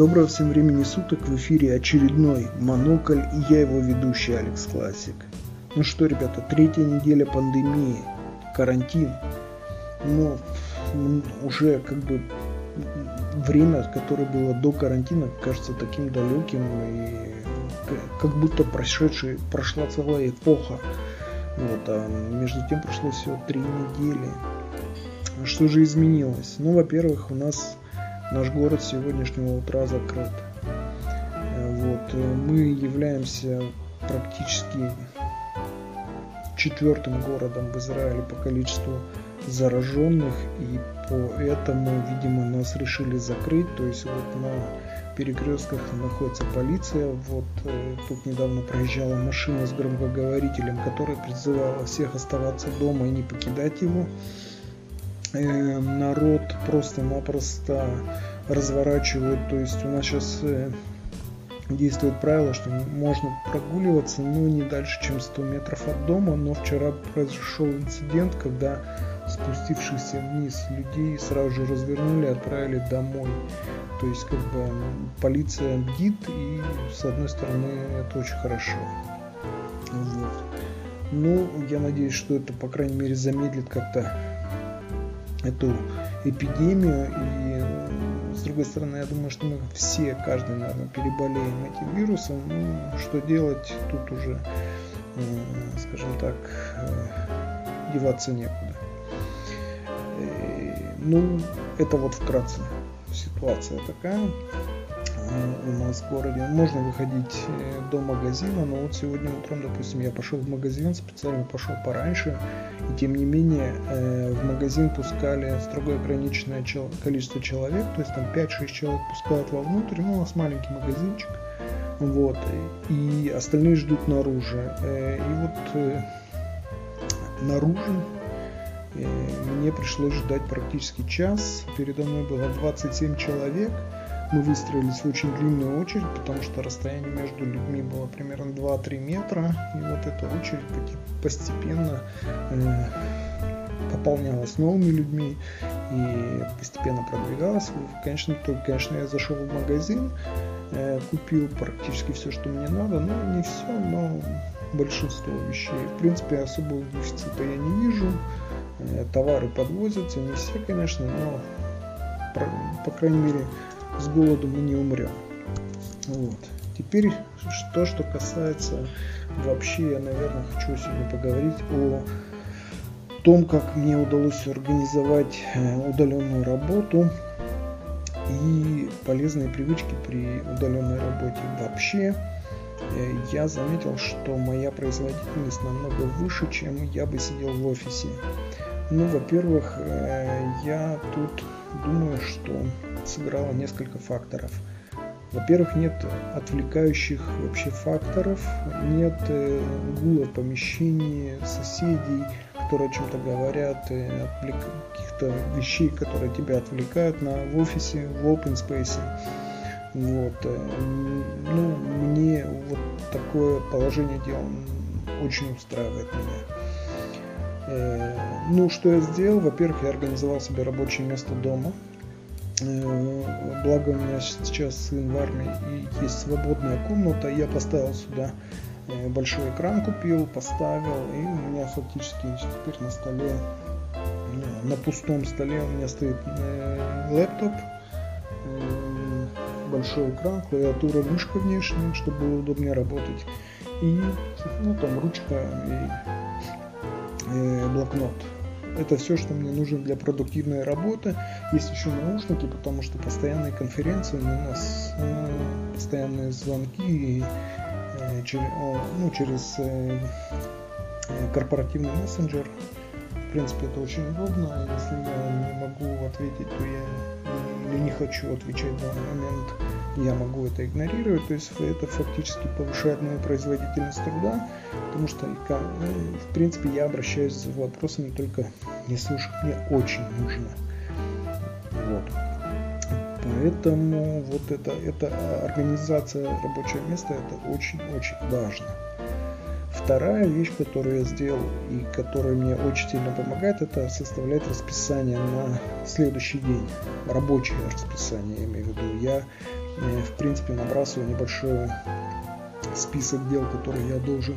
Доброго всем времени суток, в эфире очередной Монокль и я его ведущий Алекс Классик. Ну что, ребята, третья неделя пандемии, карантин. Но уже как бы время, которое было до карантина, кажется таким далеким и как будто прошедший, прошла целая эпоха. Вот, а между тем прошло всего три недели. Что же изменилось? Ну, во-первых, у нас наш город с сегодняшнего утра закрыт. Э, вот, э, мы являемся практически четвертым городом в Израиле по количеству зараженных, и поэтому, видимо, нас решили закрыть. То есть вот на перекрестках находится полиция. Вот э, тут недавно проезжала машина с громкоговорителем, которая призывала всех оставаться дома и не покидать его. Э, народ просто-напросто разворачивают. То есть у нас сейчас э, действует правило, что можно прогуливаться, но не дальше, чем 100 метров от дома. Но вчера произошел инцидент, когда спустившихся вниз людей сразу же развернули и отправили домой. То есть как бы полиция бдит и с одной стороны это очень хорошо. Вот. Ну, я надеюсь, что это, по крайней мере, замедлит как-то эту эпидемию. И с другой стороны, я думаю, что мы все, каждый, наверное, переболеем этим вирусом. Ну, что делать, тут уже, э, скажем так, э, деваться некуда. Э, ну, это вот вкратце ситуация такая у нас в городе. Можно выходить э, до магазина, но вот сегодня утром, допустим, я пошел в магазин, специально пошел пораньше, и тем не менее э, в магазин пускали строго ограниченное количество человек, то есть там 5-6 человек пускают вовнутрь, ну у нас маленький магазинчик, вот, и остальные ждут наружу. Э, и вот наружу мне пришлось ждать практически час. Передо мной было 27 человек. Мы выстроились в очень длинную очередь, потому что расстояние между людьми было примерно 2-3 метра. И вот эта очередь постепенно э, пополнялась новыми людьми и постепенно продвигалась. Конечно, только, конечно, я зашел в магазин, э, купил практически все, что мне надо, но не все, но большинство вещей. В принципе, особого дефицита я не вижу. Э, товары подвозятся, не все, конечно, но, по крайней мере, с голоду мы не умрем. Вот. Теперь то, что касается вообще, я, наверное, хочу сегодня поговорить о том, как мне удалось организовать э, удаленную работу и полезные привычки при удаленной работе вообще. Э, я заметил, что моя производительность намного выше, чем я бы сидел в офисе. Ну, во-первых, э, я тут думаю, что сыграло несколько факторов. Во-первых, нет отвлекающих вообще факторов, нет э, гула в помещении, соседей, которые о чем-то говорят, э, каких-то вещей, которые тебя отвлекают на, в офисе, в open space. Вот. Ну, мне вот такое положение дел очень устраивает меня. Э, ну, что я сделал? Во-первых, я организовал себе рабочее место дома. Э, благо у меня сейчас сын в армии и есть свободная комната. Я поставил сюда э, большой экран купил, поставил, и у меня фактически теперь на столе, на пустом столе у меня стоит лэптоп, большой экран, клавиатура, мышка внешняя, чтобы было удобнее работать, и ну, там ручка и Э, блокнот. Это все, что мне нужно для продуктивной работы. Есть еще наушники, потому что постоянные конференции у нас э, постоянные звонки э, через, ну, через корпоративный мессенджер. В принципе, это очень удобно. Если я не могу ответить, то я или не хочу отвечать в данный момент, я могу это игнорировать, то есть это фактически повышает мою производительность труда, потому что, ну, в принципе, я обращаюсь за вопросами только если уж мне очень нужно. Вот. Поэтому вот это, это организация рабочего места это очень-очень важно. Вторая вещь, которую я сделал и которая мне очень сильно помогает, это составлять расписание на следующий день. Рабочее расписание, я имею в виду. Я в принципе, набрасываю небольшой список дел, которые я должен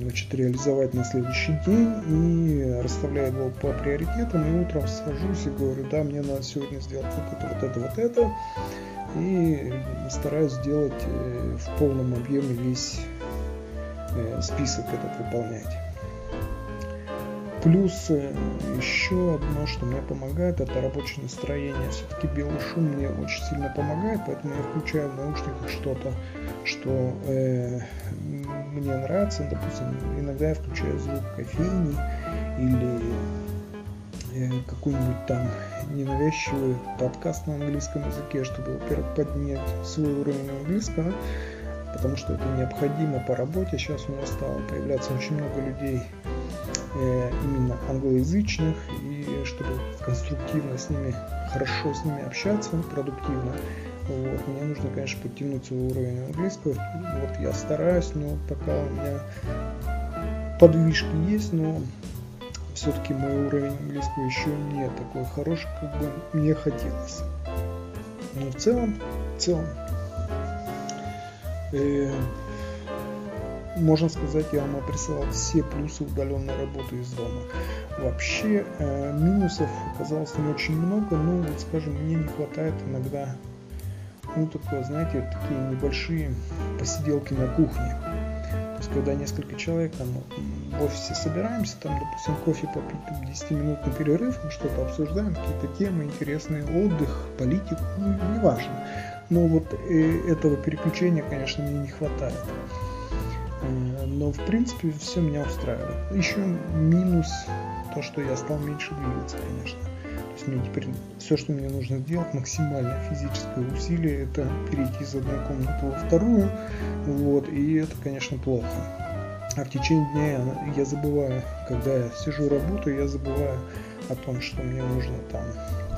значит, реализовать на следующий день и расставляю его по приоритетам и утром сажусь и говорю, да, мне надо сегодня сделать вот это, вот это, вот это и стараюсь сделать э, в полном объеме весь э, список этот выполнять. Плюс э, еще одно, что мне помогает, это рабочее настроение. Все-таки белый шум мне очень сильно помогает, поэтому я включаю в наушниках что-то, что э, мне нравится. Допустим, иногда я включаю звук кофейни или э, какой-нибудь там ненавязчивый подкаст на английском языке, чтобы, во-первых, поднять свой уровень английского, потому что это необходимо по работе. Сейчас у нас стало появляться очень много людей э, именно англоязычных, и чтобы конструктивно с ними, хорошо с ними общаться, продуктивно, вот, мне нужно, конечно, подтянуть свой уровень английского. Вот я стараюсь, но пока у меня подвижки есть, но все-таки мой уровень английского еще не такой хороший, как бы мне хотелось. Но в целом, в целом, можно сказать, я вам опрессовал все плюсы удаленной работы из дома. Вообще э, минусов оказалось не очень много, но вот скажем, мне не хватает иногда ну, такое, знаете, такие небольшие посиделки на кухне. То есть, когда несколько человек там в офисе собираемся, там, допустим, кофе попить, там, 10-минутный перерыв, мы что-то обсуждаем, какие-то темы интересные, отдых, политику, ну, неважно. Но вот э, этого переключения, конечно, мне не хватает. Э, но, в принципе, все меня устраивает. Еще минус то, что я стал меньше двигаться, конечно есть мне теперь все, что мне нужно сделать, максимальное физическое усилие, это перейти из одной комнаты во вторую, вот, и это, конечно, плохо. А в течение дня я забываю, когда я сижу работаю, я забываю о том, что мне нужно там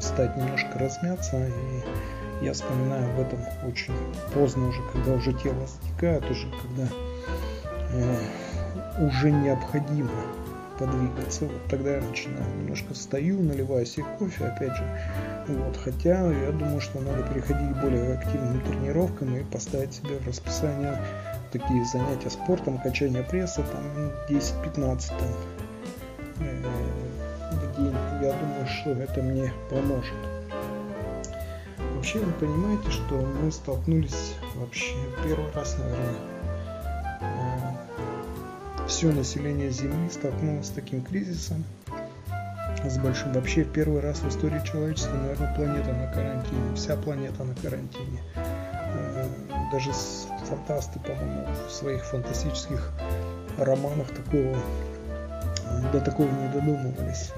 встать немножко размяться, и я вспоминаю об этом очень поздно уже, когда уже тело стекает, уже когда э, уже необходимо подвигаться. Вот тогда я начинаю немножко встаю, наливаю себе кофе, опять же. Вот, хотя я думаю, что надо переходить к более активным тренировкам и поставить себе в расписание такие занятия спортом, качание пресса, там 10-15 э, в день. Я думаю, что это мне поможет. Вообще вы понимаете, что мы столкнулись вообще первый раз, наверное, все население Земли столкнулось с таким кризисом, с большим. Вообще первый раз в истории человечества, наверное, планета на карантине, вся планета на карантине. Э, даже фантасты, по-моему, в своих фантастических романах такого до такого не додумывались.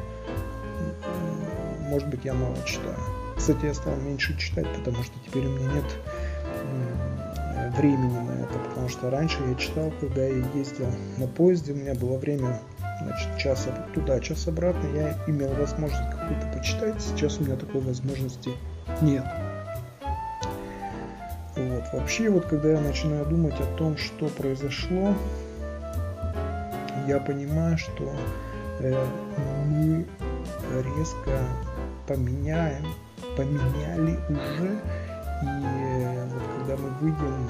Может быть, я мало читаю. Кстати, я стал меньше читать, потому что теперь у меня нет времени на это, потому что раньше я читал, когда я ездил на поезде, у меня было время значит, час туда, час обратно, я имел возможность какую-то почитать, сейчас у меня такой возможности нет. Вот. Вообще, вот когда я начинаю думать о том, что произошло, я понимаю, что э, мы резко поменяем, поменяли уже и э, вот когда мы выйдем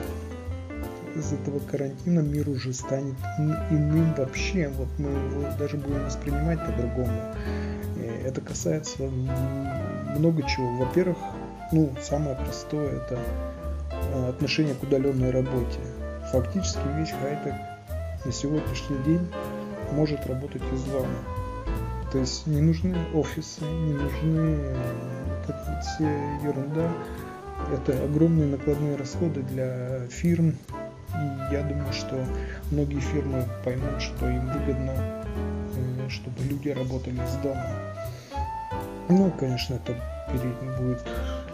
из этого карантина, мир уже станет иным вообще. Вот мы его даже будем воспринимать по-другому. Э, это касается много чего. Во-первых, ну, самое простое это э, отношение к удаленной работе. Фактически весь хайтек на сегодняшний день может работать из дома. То есть не нужны офисы, не нужны все ерунда это огромные накладные расходы для фирм. И я думаю, что многие фирмы поймут, что им выгодно, э, чтобы люди работали из дома. Ну, конечно, это будет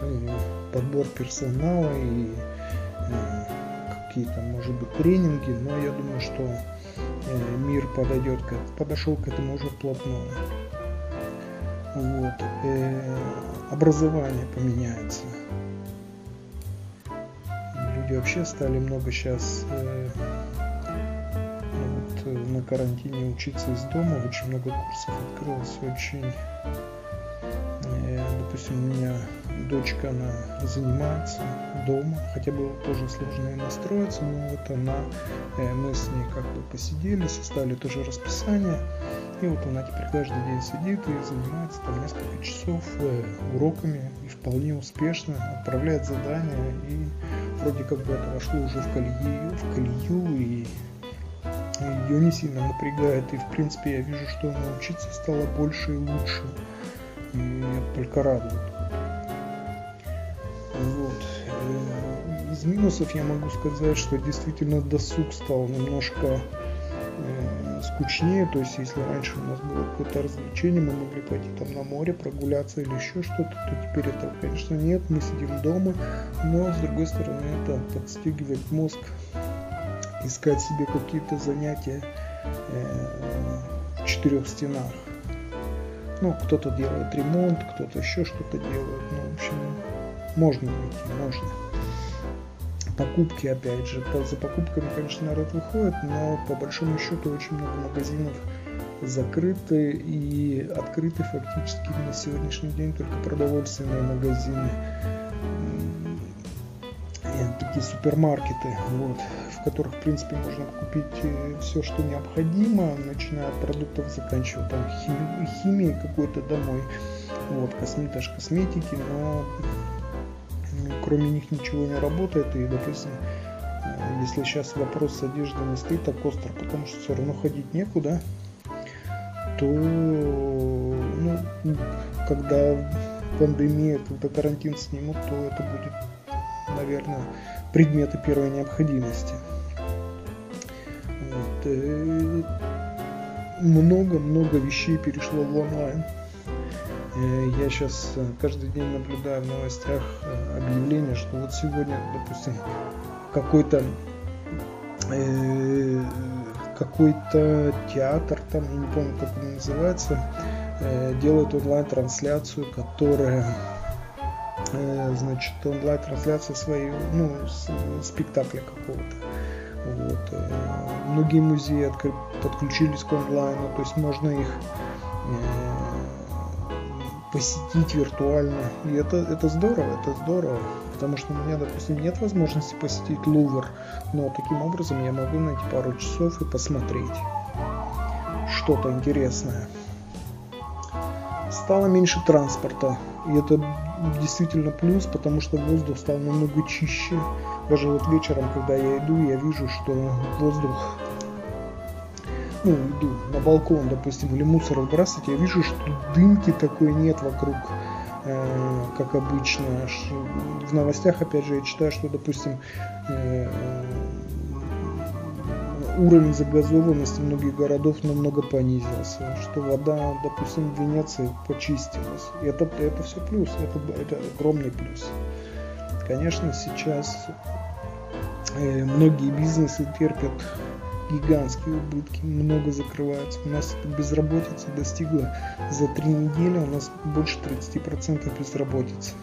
э, подбор персонала и э, какие-то, может быть, тренинги, но я думаю, что мир подойдет, подошел к этому уже вплотную. Вот. Образование поменяется. Люди вообще стали много сейчас э, вот, э, на карантине учиться из дома, очень много курсов открылось, очень, э, допустим, у меня дочка, она занимается дома, хотя было тоже сложно ей настроиться, но вот она, э, мы с ней как бы посидели, составили тоже расписание, и вот она теперь каждый день сидит и занимается там несколько часов э, уроками и вполне успешно отправляет задания и вроде как бы это вошло уже в колею, в колею и ее не сильно напрягает и в принципе я вижу, что она учиться стала больше и лучше и это только радует. Вот. Э, из минусов я могу сказать, что действительно досуг стал немножко э, скучнее, то есть если раньше у нас было какое-то развлечение, мы могли пойти там на море, прогуляться или еще что-то, то теперь этого, конечно, нет, мы сидим дома, но с другой стороны это подстегивает мозг искать себе какие-то занятия э, в четырех стенах. Ну, кто-то делает ремонт, кто-то еще что-то делает. Ну, в общем, можно найти, можно. Покупки, опять же, за покупками, конечно, народ выходит, но по большому счету очень много магазинов закрыты и открыты фактически на сегодняшний день только продовольственные магазины, такие супермаркеты, вот, в которых, в принципе, можно купить э, все, что необходимо, начиная от продуктов, заканчивая там хими- химией какой-то домой, вот, косме- даже косметики, но кроме них ничего не работает. И, допустим, э, если сейчас вопрос с одеждой не стоит так остро, потому что все равно ходить некуда, то ну, когда пандемия, когда карантин снимут, то это будет, наверное, предметы первой необходимости. Вот. Много-много вещей перешло в онлайн. Э, я сейчас э, каждый день наблюдаю в новостях э, объявление, что вот сегодня, допустим, какой-то какой-то театр, там, я не помню, как он называется, делает онлайн-трансляцию, которая значит, онлайн-трансляция своей, ну, спектакля какого-то. Вот. Многие музеи подключились к онлайну, то есть можно их посетить виртуально. И это, это здорово, это здорово. Потому что у меня, допустим, нет возможности посетить Лувр, но таким образом я могу найти пару часов и посмотреть что-то интересное. Стало меньше транспорта, и это действительно плюс, потому что воздух стал намного чище. Даже вот вечером, когда я иду, я вижу, что воздух ну, иду на балкон, допустим, или мусор выбрасывать, я вижу, что дымки такой нет вокруг, э, как обычно. В новостях, опять же, я читаю, что, допустим, э, уровень загазованности многих городов намного понизился, что вода, допустим, в Венеции почистилась. И это, это все плюс, это, это огромный плюс. Конечно, сейчас э, многие бизнесы терпят гигантские убытки, много закрывается. У нас безработица достигла за три недели, у нас больше 30% безработицы.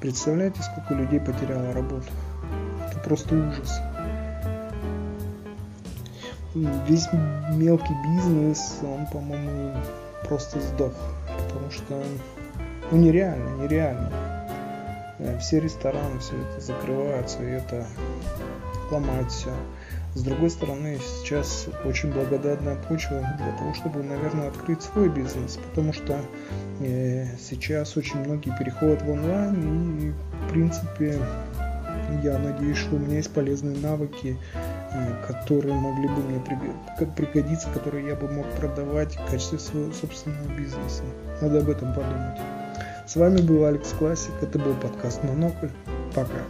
Представляете, сколько людей потеряло работу? Это просто ужас. Весь мелкий бизнес, он, по-моему, просто сдох. Потому что ну, нереально, нереально. Э, все рестораны, все это закрываются, и это ломает все. С другой стороны, сейчас очень благодатная почва для того, чтобы, наверное, открыть свой бизнес, потому что э, сейчас очень многие переходят в онлайн, и, в принципе, я надеюсь, что у меня есть полезные навыки, э, которые могли бы мне пригодиться, которые я бы мог продавать в качестве своего собственного бизнеса. Надо об этом подумать. С вами был Алекс Классик, это был подкаст Монокль. Пока.